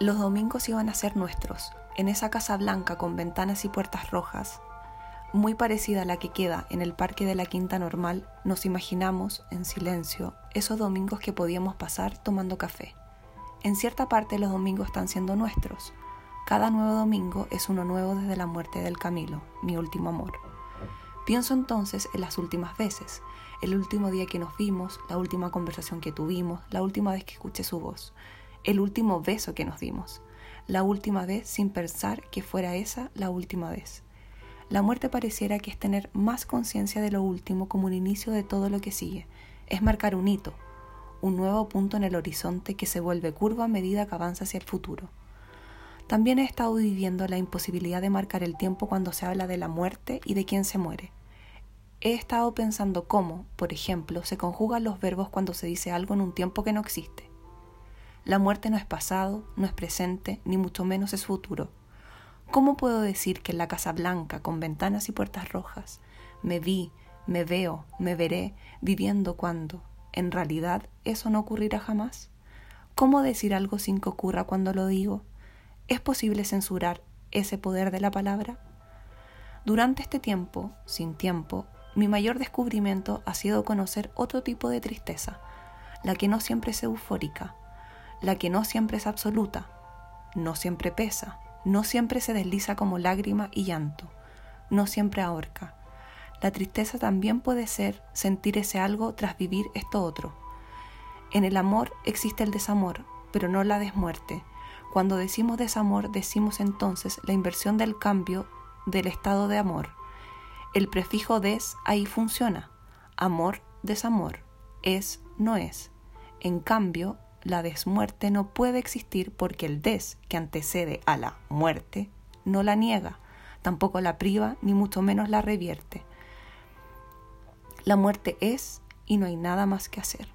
Los domingos iban a ser nuestros, en esa casa blanca con ventanas y puertas rojas, muy parecida a la que queda en el parque de la Quinta Normal, nos imaginamos, en silencio, esos domingos que podíamos pasar tomando café. En cierta parte los domingos están siendo nuestros. Cada nuevo domingo es uno nuevo desde la muerte del Camilo, mi último amor. Pienso entonces en las últimas veces, el último día que nos vimos, la última conversación que tuvimos, la última vez que escuché su voz, el último beso que nos dimos, la última vez sin pensar que fuera esa la última vez. La muerte pareciera que es tener más conciencia de lo último como un inicio de todo lo que sigue, es marcar un hito, un nuevo punto en el horizonte que se vuelve curva a medida que avanza hacia el futuro. También he estado viviendo la imposibilidad de marcar el tiempo cuando se habla de la muerte y de quién se muere. He estado pensando cómo, por ejemplo, se conjugan los verbos cuando se dice algo en un tiempo que no existe. La muerte no es pasado, no es presente, ni mucho menos es futuro. ¿Cómo puedo decir que en la Casa Blanca, con ventanas y puertas rojas, me vi, me veo, me veré viviendo cuando, en realidad eso no ocurrirá jamás? ¿Cómo decir algo sin que ocurra cuando lo digo? ¿Es posible censurar ese poder de la palabra? Durante este tiempo, sin tiempo, mi mayor descubrimiento ha sido conocer otro tipo de tristeza, la que no siempre es eufórica, la que no siempre es absoluta, no siempre pesa, no siempre se desliza como lágrima y llanto, no siempre ahorca, la tristeza también puede ser sentir ese algo tras vivir esto otro. En el amor existe el desamor, pero no la desmuerte. Cuando decimos desamor, decimos entonces la inversión del cambio del estado de amor. El prefijo des ahí funciona. Amor, desamor. Es, no es. En cambio, la desmuerte no puede existir porque el des, que antecede a la muerte, no la niega, tampoco la priva, ni mucho menos la revierte. La muerte es y no hay nada más que hacer.